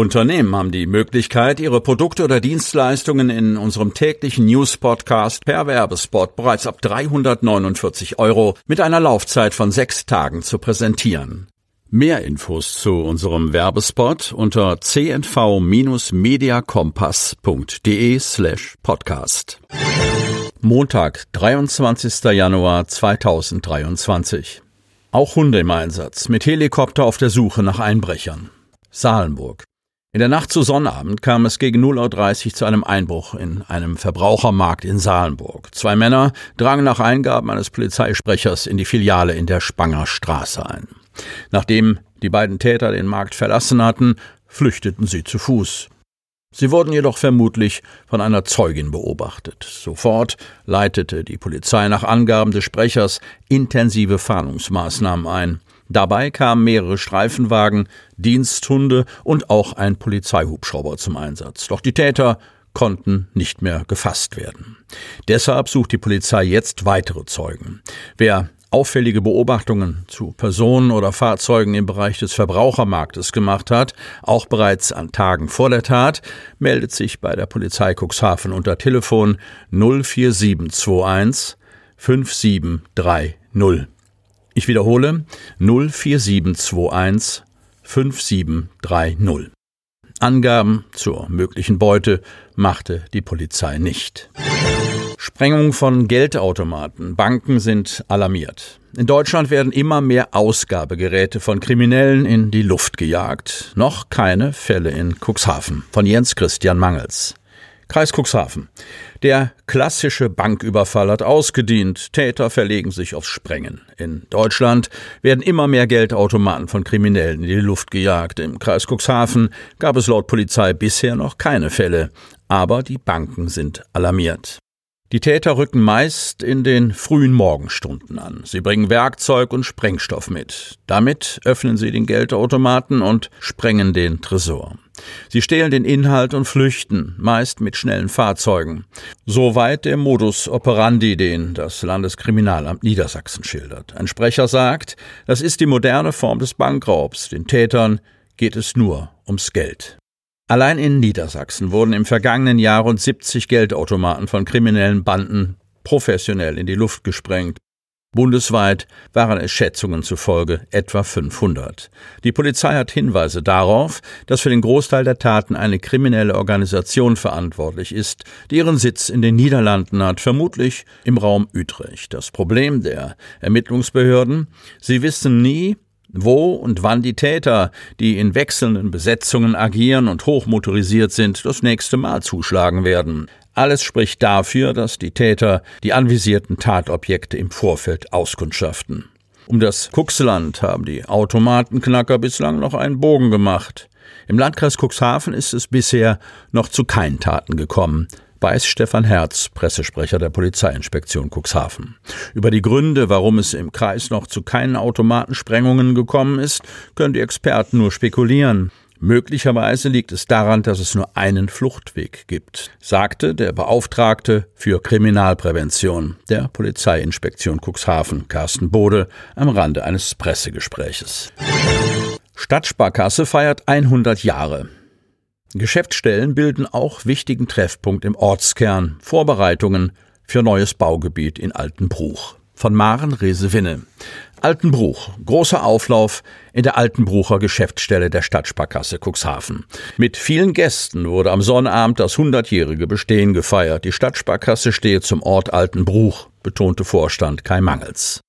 Unternehmen haben die Möglichkeit, ihre Produkte oder Dienstleistungen in unserem täglichen News-Podcast per Werbespot bereits ab 349 Euro mit einer Laufzeit von sechs Tagen zu präsentieren. Mehr Infos zu unserem Werbespot unter cnv-mediacompass.de slash podcast. Montag, 23. Januar 2023. Auch Hunde im Einsatz, mit Helikopter auf der Suche nach Einbrechern. Salenburg. In der Nacht zu Sonnabend kam es gegen 0.30 Uhr zu einem Einbruch in einem Verbrauchermarkt in Salenburg. Zwei Männer drangen nach Eingaben eines Polizeisprechers in die Filiale in der Spanger Straße ein. Nachdem die beiden Täter den Markt verlassen hatten, flüchteten sie zu Fuß. Sie wurden jedoch vermutlich von einer Zeugin beobachtet. Sofort leitete die Polizei nach Angaben des Sprechers intensive Fahndungsmaßnahmen ein. Dabei kamen mehrere Streifenwagen, Diensthunde und auch ein Polizeihubschrauber zum Einsatz. Doch die Täter konnten nicht mehr gefasst werden. Deshalb sucht die Polizei jetzt weitere Zeugen. Wer auffällige Beobachtungen zu Personen oder Fahrzeugen im Bereich des Verbrauchermarktes gemacht hat, auch bereits an Tagen vor der Tat, meldet sich bei der Polizei Cuxhaven unter Telefon 04721 5730. Ich wiederhole 04721 5730. Angaben zur möglichen Beute machte die Polizei nicht. Sprengung von Geldautomaten. Banken sind alarmiert. In Deutschland werden immer mehr Ausgabegeräte von Kriminellen in die Luft gejagt. Noch keine Fälle in Cuxhaven. Von Jens Christian Mangels. Kreis Cuxhaven. Der klassische Banküberfall hat ausgedient. Täter verlegen sich aufs Sprengen. In Deutschland werden immer mehr Geldautomaten von Kriminellen in die Luft gejagt. Im Kreis Cuxhaven gab es laut Polizei bisher noch keine Fälle. Aber die Banken sind alarmiert. Die Täter rücken meist in den frühen Morgenstunden an. Sie bringen Werkzeug und Sprengstoff mit. Damit öffnen sie den Geldautomaten und sprengen den Tresor. Sie stehlen den Inhalt und flüchten, meist mit schnellen Fahrzeugen. Soweit der Modus operandi, den das Landeskriminalamt Niedersachsen schildert. Ein Sprecher sagt, das ist die moderne Form des Bankraubs. Den Tätern geht es nur ums Geld. Allein in Niedersachsen wurden im vergangenen Jahr rund 70 Geldautomaten von kriminellen Banden professionell in die Luft gesprengt. Bundesweit waren es Schätzungen zufolge etwa 500. Die Polizei hat Hinweise darauf, dass für den Großteil der Taten eine kriminelle Organisation verantwortlich ist, die ihren Sitz in den Niederlanden hat, vermutlich im Raum Utrecht. Das Problem der Ermittlungsbehörden, sie wissen nie, wo und wann die Täter, die in wechselnden Besetzungen agieren und hochmotorisiert sind, das nächste Mal zuschlagen werden. Alles spricht dafür, dass die Täter die anvisierten Tatobjekte im Vorfeld auskundschaften. Um das Kuxland haben die Automatenknacker bislang noch einen Bogen gemacht. Im Landkreis Cuxhaven ist es bisher noch zu keinen Taten gekommen weiß Stefan Herz, Pressesprecher der Polizeiinspektion Cuxhaven. Über die Gründe, warum es im Kreis noch zu keinen Automatensprengungen gekommen ist, können die Experten nur spekulieren. Möglicherweise liegt es daran, dass es nur einen Fluchtweg gibt, sagte der Beauftragte für Kriminalprävention der Polizeiinspektion Cuxhaven, Carsten Bode, am Rande eines Pressegespräches. Stadtsparkasse feiert 100 Jahre. Geschäftsstellen bilden auch wichtigen Treffpunkt im Ortskern. Vorbereitungen für neues Baugebiet in Altenbruch. Von Maren Resewinne. Altenbruch. Großer Auflauf in der Altenbrucher Geschäftsstelle der Stadtsparkasse Cuxhaven. Mit vielen Gästen wurde am Sonnabend das hundertjährige Bestehen gefeiert. Die Stadtsparkasse stehe zum Ort Altenbruch, betonte Vorstand Kai Mangels.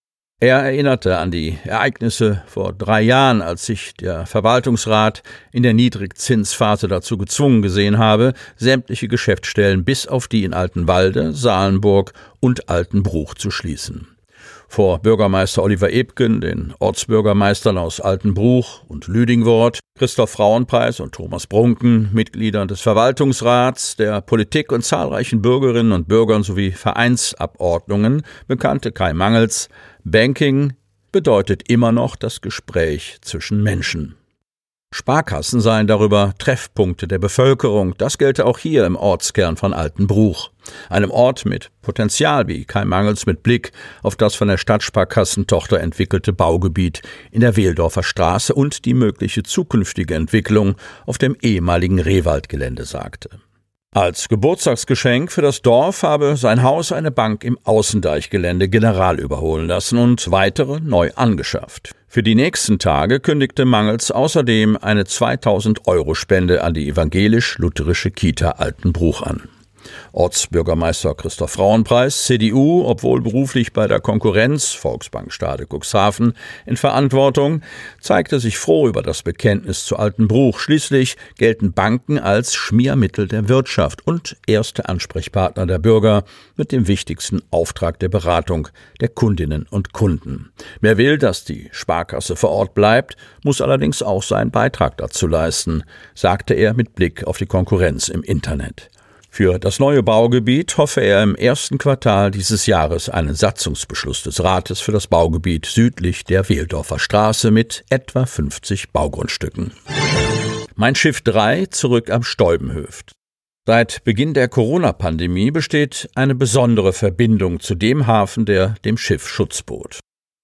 Er erinnerte an die Ereignisse vor drei Jahren, als sich der Verwaltungsrat in der Niedrigzinsphase dazu gezwungen gesehen habe, sämtliche Geschäftsstellen bis auf die in Altenwalde, Salenburg und Altenbruch zu schließen. Vor Bürgermeister Oliver Ebgen, den Ortsbürgermeistern aus Altenbruch und Lüdingwort, Christoph Frauenpreis und Thomas Brunken, Mitgliedern des Verwaltungsrats, der Politik und zahlreichen Bürgerinnen und Bürgern sowie Vereinsabordnungen bekannte Kai Mangels, Banking bedeutet immer noch das Gespräch zwischen Menschen. Sparkassen seien darüber Treffpunkte der Bevölkerung. Das gelte auch hier im Ortskern von Altenbruch. Einem Ort mit Potenzial wie kein Mangels mit Blick auf das von der Stadtsparkassentochter entwickelte Baugebiet in der Wehldorfer Straße und die mögliche zukünftige Entwicklung auf dem ehemaligen Rehwaldgelände sagte. Als Geburtstagsgeschenk für das Dorf habe sein Haus eine Bank im Außendeichgelände general überholen lassen und weitere neu angeschafft. Für die nächsten Tage kündigte Mangels außerdem eine 2000 Euro Spende an die evangelisch-lutherische Kita Altenbruch an. Ortsbürgermeister Christoph Frauenpreis, CDU, obwohl beruflich bei der Konkurrenz Volksbank Stade Cuxhaven in Verantwortung, zeigte sich froh über das Bekenntnis zu Altenbruch. Schließlich gelten Banken als Schmiermittel der Wirtschaft und erste Ansprechpartner der Bürger mit dem wichtigsten Auftrag der Beratung der Kundinnen und Kunden. Wer will, dass die Sparkasse vor Ort bleibt, muss allerdings auch seinen Beitrag dazu leisten, sagte er mit Blick auf die Konkurrenz im Internet. Für das neue Baugebiet hoffe er im ersten Quartal dieses Jahres einen Satzungsbeschluss des Rates für das Baugebiet südlich der Wehldorfer Straße mit etwa 50 Baugrundstücken. Mein Schiff 3 zurück am Stolbenhöft. Seit Beginn der Corona-Pandemie besteht eine besondere Verbindung zu dem Hafen, der dem Schiff Schutz bot.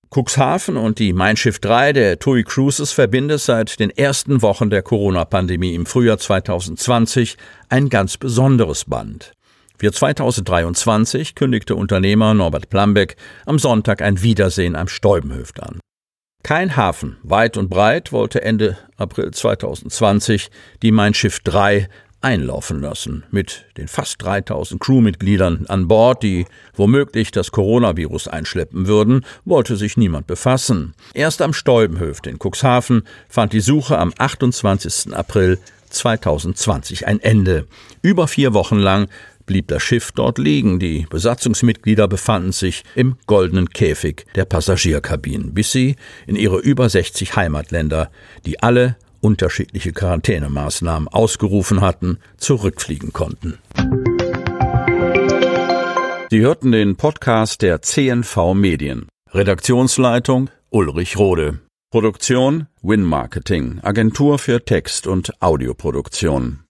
Cuxhaven und die Mein Schiff 3 der TUI Cruises verbindet seit den ersten Wochen der Corona-Pandemie im Frühjahr 2020 ein ganz besonderes Band. Für 2023 kündigte Unternehmer Norbert Plambeck am Sonntag ein Wiedersehen am Stäubenhöft an. Kein Hafen weit und breit wollte Ende April 2020 die Mein Schiff 3 einlaufen lassen, mit den fast 3000 Crewmitgliedern an Bord, die womöglich das Coronavirus einschleppen würden, wollte sich niemand befassen. Erst am Stäubenhöft in Cuxhaven fand die Suche am 28. April 2020 ein Ende. Über vier Wochen lang blieb das Schiff dort liegen. Die Besatzungsmitglieder befanden sich im goldenen Käfig der Passagierkabinen, bis sie in ihre über 60 Heimatländer, die alle unterschiedliche Quarantänemaßnahmen ausgerufen hatten, zurückfliegen konnten. Sie hörten den Podcast der CNV Medien. Redaktionsleitung Ulrich Rode. Produktion Win Marketing, Agentur für Text- und Audioproduktion.